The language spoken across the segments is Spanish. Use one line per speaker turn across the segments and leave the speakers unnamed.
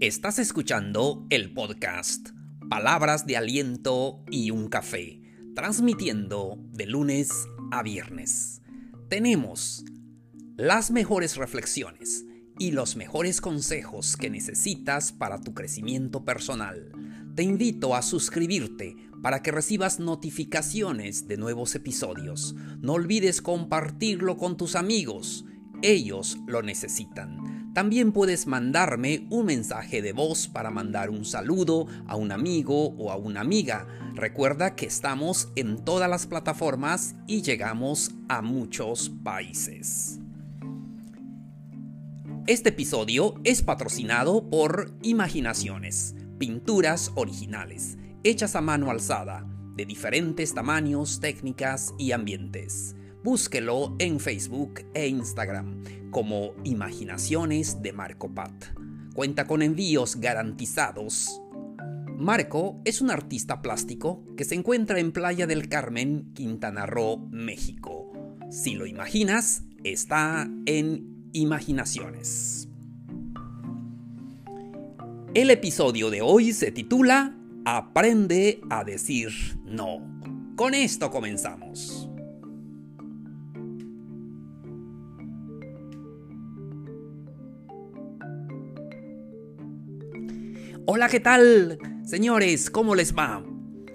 Estás escuchando el podcast Palabras de Aliento y un Café, transmitiendo de lunes a viernes. Tenemos las mejores reflexiones y los mejores consejos que necesitas para tu crecimiento personal. Te invito a suscribirte para que recibas notificaciones de nuevos episodios. No olvides compartirlo con tus amigos, ellos lo necesitan. También puedes mandarme un mensaje de voz para mandar un saludo a un amigo o a una amiga. Recuerda que estamos en todas las plataformas y llegamos a muchos países. Este episodio es patrocinado por Imaginaciones, pinturas originales, hechas a mano alzada, de diferentes tamaños, técnicas y ambientes. Búsquelo en Facebook e Instagram como Imaginaciones de Marco Pat. Cuenta con envíos garantizados. Marco es un artista plástico que se encuentra en Playa del Carmen, Quintana Roo, México. Si lo imaginas, está en Imaginaciones. El episodio de hoy se titula Aprende a decir no. Con esto comenzamos. Hola, ¿qué tal? Señores, ¿cómo les va?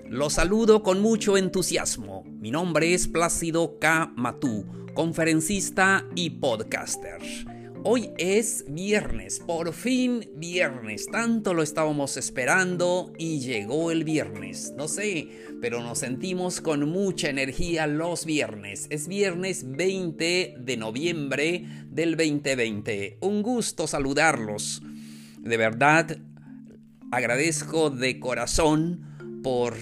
Los saludo con mucho entusiasmo. Mi nombre es Plácido K. Matú, conferencista y podcaster. Hoy es viernes, por fin viernes. Tanto lo estábamos esperando y llegó el viernes. No sé, pero nos sentimos con mucha energía los viernes. Es viernes 20 de noviembre del 2020. Un gusto saludarlos. De verdad, agradezco de corazón por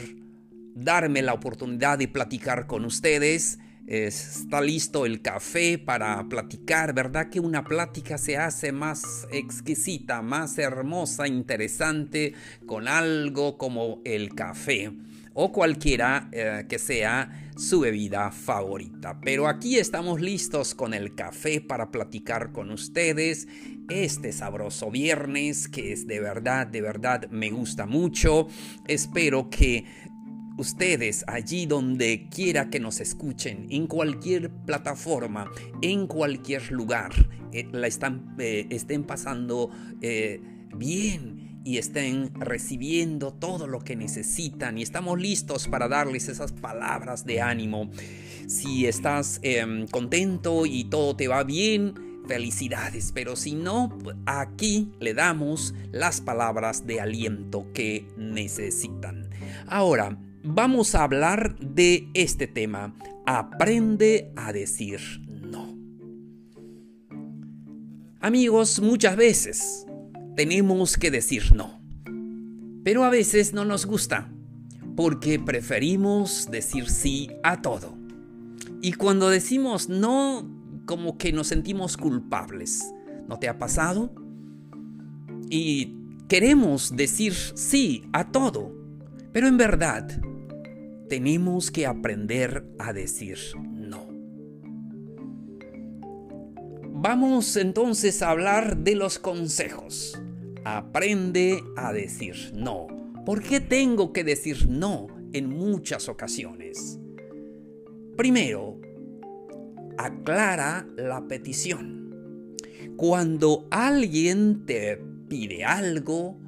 darme la oportunidad de platicar con ustedes. Está listo el café para platicar, ¿verdad? Que una plática se hace más exquisita, más hermosa, interesante con algo como el café o cualquiera eh, que sea su bebida favorita. Pero aquí estamos listos con el café para platicar con ustedes este sabroso viernes que es de verdad, de verdad me gusta mucho. Espero que ustedes allí donde quiera que nos escuchen, en cualquier plataforma, en cualquier lugar, eh, la están, eh, estén pasando bien y estén recibiendo todo lo que necesitan y estamos listos para darles esas palabras de ánimo. Si estás em, contento y todo te va bien, felicidades, pero si no, aquí le damos las palabras de aliento que necesitan. Ahora, vamos a hablar de este tema. Aprende a decir no. Amigos, muchas veces tenemos que decir no. Pero a veces no nos gusta, porque preferimos decir sí a todo. Y cuando decimos no, como que nos sentimos culpables. ¿No te ha pasado? Y queremos decir sí a todo, pero en verdad tenemos que aprender a decir no. Vamos entonces a hablar de los consejos. Aprende a decir no. ¿Por qué tengo que decir no en muchas ocasiones? Primero, aclara la petición. Cuando alguien te pide algo,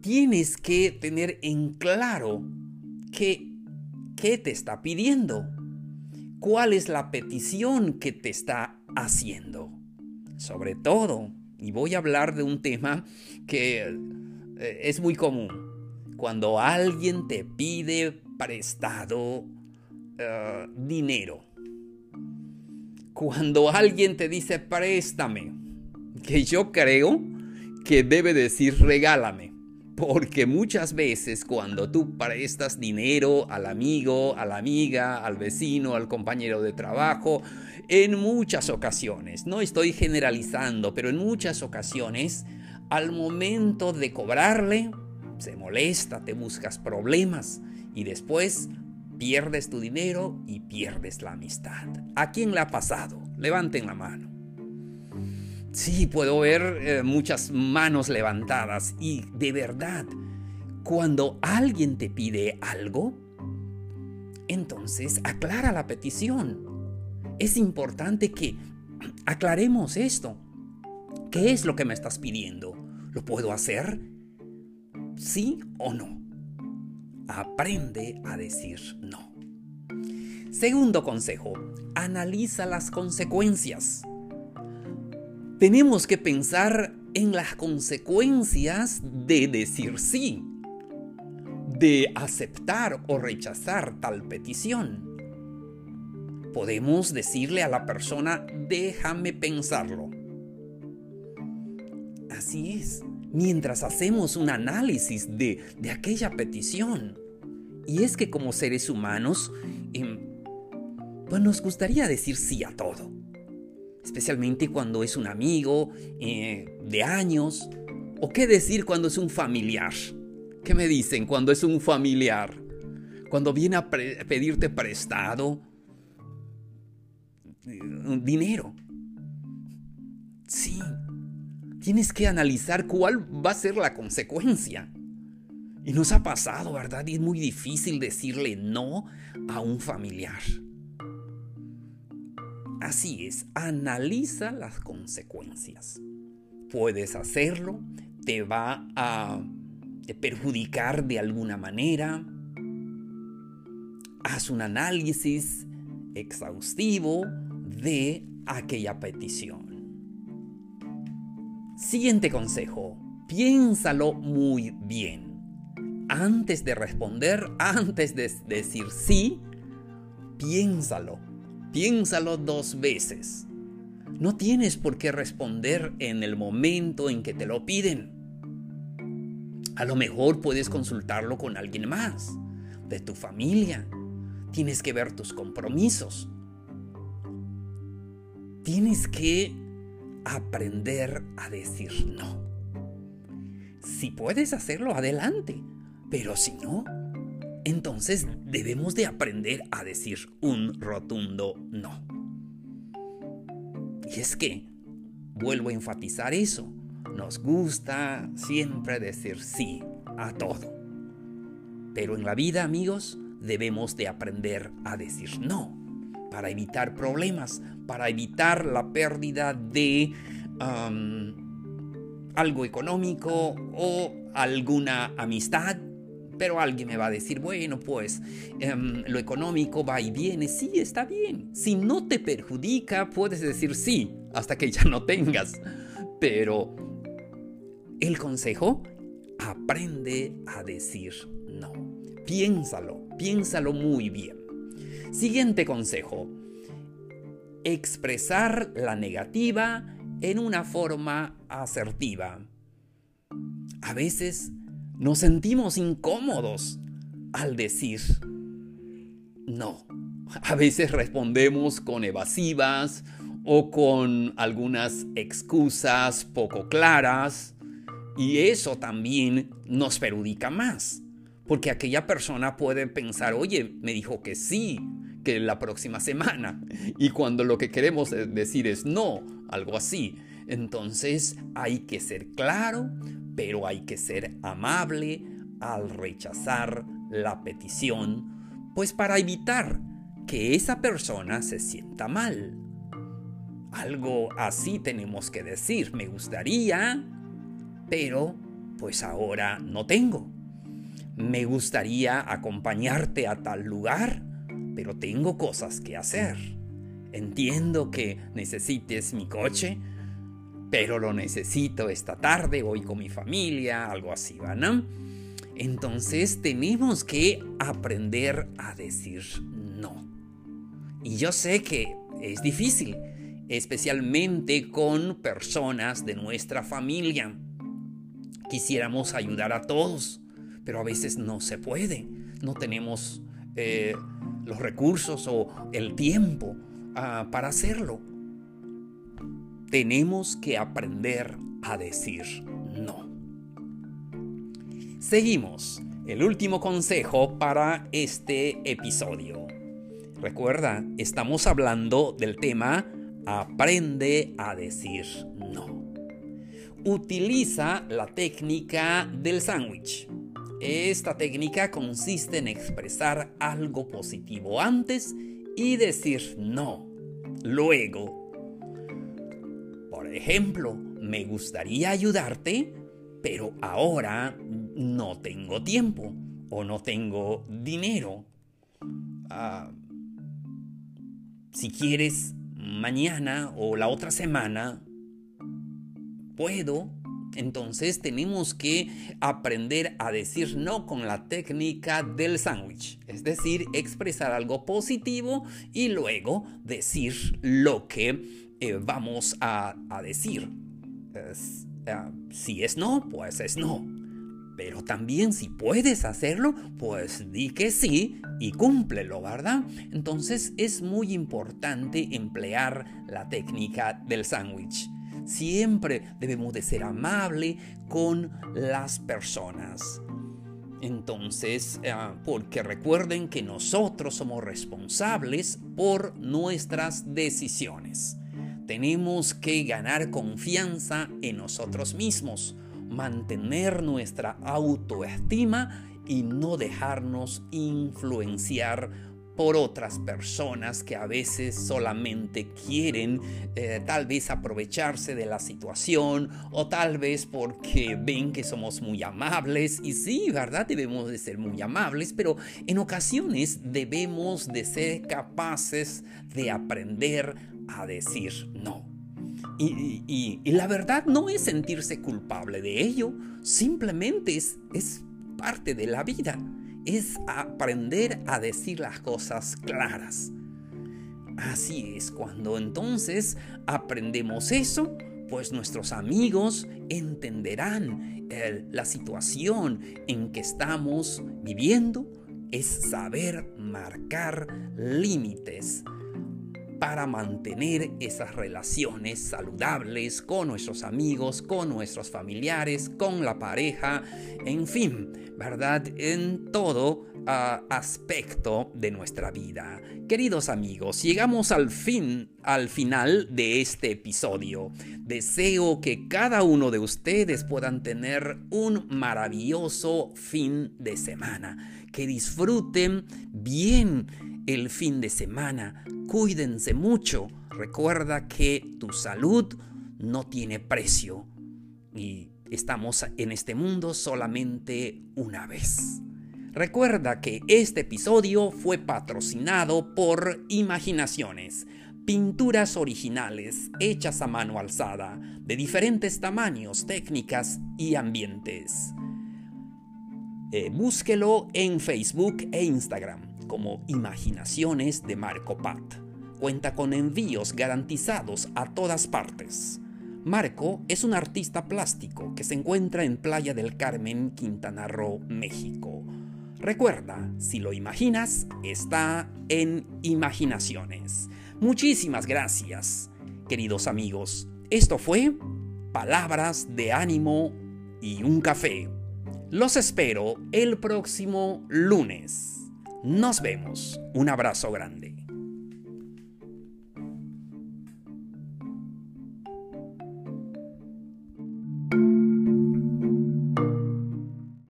tienes que tener en claro qué, qué te está pidiendo. ¿Cuál es la petición que te está haciendo? Sobre todo, y voy a hablar de un tema que eh, es muy común. Cuando alguien te pide prestado eh, dinero. Cuando alguien te dice préstame. Que yo creo que debe decir regálame. Porque muchas veces cuando tú prestas dinero al amigo, a la amiga, al vecino, al compañero de trabajo, en muchas ocasiones, no estoy generalizando, pero en muchas ocasiones, al momento de cobrarle, se molesta, te buscas problemas y después pierdes tu dinero y pierdes la amistad. ¿A quién le ha pasado? Levanten la mano. Sí, puedo ver eh, muchas manos levantadas y de verdad, cuando alguien te pide algo, entonces aclara la petición. Es importante que aclaremos esto. ¿Qué es lo que me estás pidiendo? ¿Lo puedo hacer? ¿Sí o no? Aprende a decir no. Segundo consejo, analiza las consecuencias. Tenemos que pensar en las consecuencias de decir sí, de aceptar o rechazar tal petición. Podemos decirle a la persona, déjame pensarlo. Así es, mientras hacemos un análisis de, aquella petición. Y es que como seres humanos, em, pues nos gustaría decir sí a todo. Especialmente cuando es un amigo eh, de años. O qué decir cuando es un familiar. ¿Qué me dicen cuando es un familiar? Cuando viene a pedirte prestado eh, dinero. Sí, tienes que analizar cuál va a ser la consecuencia. Y nos ha pasado, ¿verdad? Y es muy difícil decirle no a un familiar. Así es, analiza las consecuencias. Puedes hacerlo, te va a perjudicar de alguna manera. Haz un análisis exhaustivo de aquella petición. Siguiente consejo. Piénsalo muy bien. Antes de responder, antes de decir sí, piénsalo. Piénsalo dos veces. No tienes por qué responder en el momento en que te lo piden. A lo mejor puedes consultarlo con alguien más, de tu familia. Tienes que ver tus compromisos. Tienes que aprender a decir no. Si puedes hacerlo, adelante. Pero si no, entonces debemos de aprender a decir un rotundo no. Y es que, vuelvo a enfatizar eso, nos gusta siempre decir sí a todo. Pero en la vida, amigos, debemos de aprender a decir no para evitar problemas, para evitar la pérdida de algo económico o alguna amistad. Pero alguien me va a decir, bueno, pues em, lo económico va y viene. Sí, está bien. Si no te perjudica, puedes decir sí, hasta que ya no tengas. Pero el consejo, aprende a decir no. Piénsalo, piénsalo muy bien. Siguiente consejo. Expresar la negativa en una forma asertiva. A veces nos sentimos incómodos al decir no. A veces respondemos con evasivas o con algunas excusas poco claras y eso también nos perjudica más. Porque aquella persona puede pensar, oye, me dijo que sí, que la próxima semana. Y cuando lo que queremos decir es no, algo así. Entonces hay que ser claro, pero hay que ser amable al rechazar la petición, pues para evitar que esa persona se sienta mal. Algo así tenemos que decir, me gustaría, pero pues ahora no tengo. Me gustaría acompañarte a tal lugar, pero tengo cosas que hacer. Entiendo que necesites mi coche, pero lo necesito esta tarde, voy con mi familia, algo así, ¿no? Entonces tenemos que aprender a decir no. Y yo sé que es difícil, especialmente con personas de nuestra familia. Quisiéramos ayudar a todos, pero a veces no se puede. No tenemos eh, los recursos o el tiempo ah, para hacerlo. Tenemos que aprender a decir no. Seguimos. el último consejo para este episodio. Recuerda, estamos hablando del tema aprende a decir no. Utiliza la técnica del sándwich. Esta técnica consiste en expresar algo positivo antes y decir no luego. Ejemplo, me gustaría ayudarte, pero ahora no tengo tiempo o no tengo dinero. Ah, si quieres, mañana o la otra semana, puedo. Entonces tenemos que aprender a decir no con la técnica del sándwich. Es decir, expresar algo positivo y luego decir lo que eh, vamos a, decir. Ah, si es no, pues es no. Pero también si puedes hacerlo, pues di que sí y cúmplelo, ¿verdad? Entonces es muy importante emplear la técnica del sándwich. Siempre debemos de ser amable con las personas. Entonces, eh, porque recuerden que nosotros somos responsables por nuestras decisiones. Tenemos que ganar confianza en nosotros mismos mantener nuestra autoestima y no dejarnos influenciar por otras personas que a veces solamente quieren eh, tal vez aprovecharse de la situación o tal vez porque ven que somos muy amables y sí, ¿verdad? Debemos de ser muy amables, pero en ocasiones debemos de ser capaces de aprender a decir no. Y, la verdad no es sentirse culpable de ello, simplemente es, es parte de la vida, es aprender a decir las cosas claras. Así es, cuando entonces aprendemos eso, pues nuestros amigos entenderán la situación en que estamos viviendo, es saber marcar límites para mantener esas relaciones saludables con nuestros amigos, con nuestros familiares, con la pareja, en fin, ¿verdad? En todo aspecto de nuestra vida. Queridos amigos, llegamos al fin, al final de este episodio. Deseo que cada uno de ustedes puedan tener un maravilloso fin de semana, que disfruten bien el fin de semana. Cuídense mucho. Recuerda que tu salud no tiene precio y estamos en este mundo solamente una vez. Recuerda que este episodio fue patrocinado por Imaginaciones, pinturas originales hechas a mano alzada, de diferentes tamaños, técnicas y ambientes. Eh, búsquelo en Facebook e Instagram como Imaginaciones de Marco Pat. Cuenta con envíos garantizados a todas partes. Marco es un artista plástico que se encuentra en Playa del Carmen, Quintana Roo, México. Recuerda, si lo imaginas, está en Imaginaciones. Muchísimas gracias, queridos amigos. Esto fue Palabras de ánimo y un café. Los espero el próximo lunes. Nos vemos. Un abrazo grande.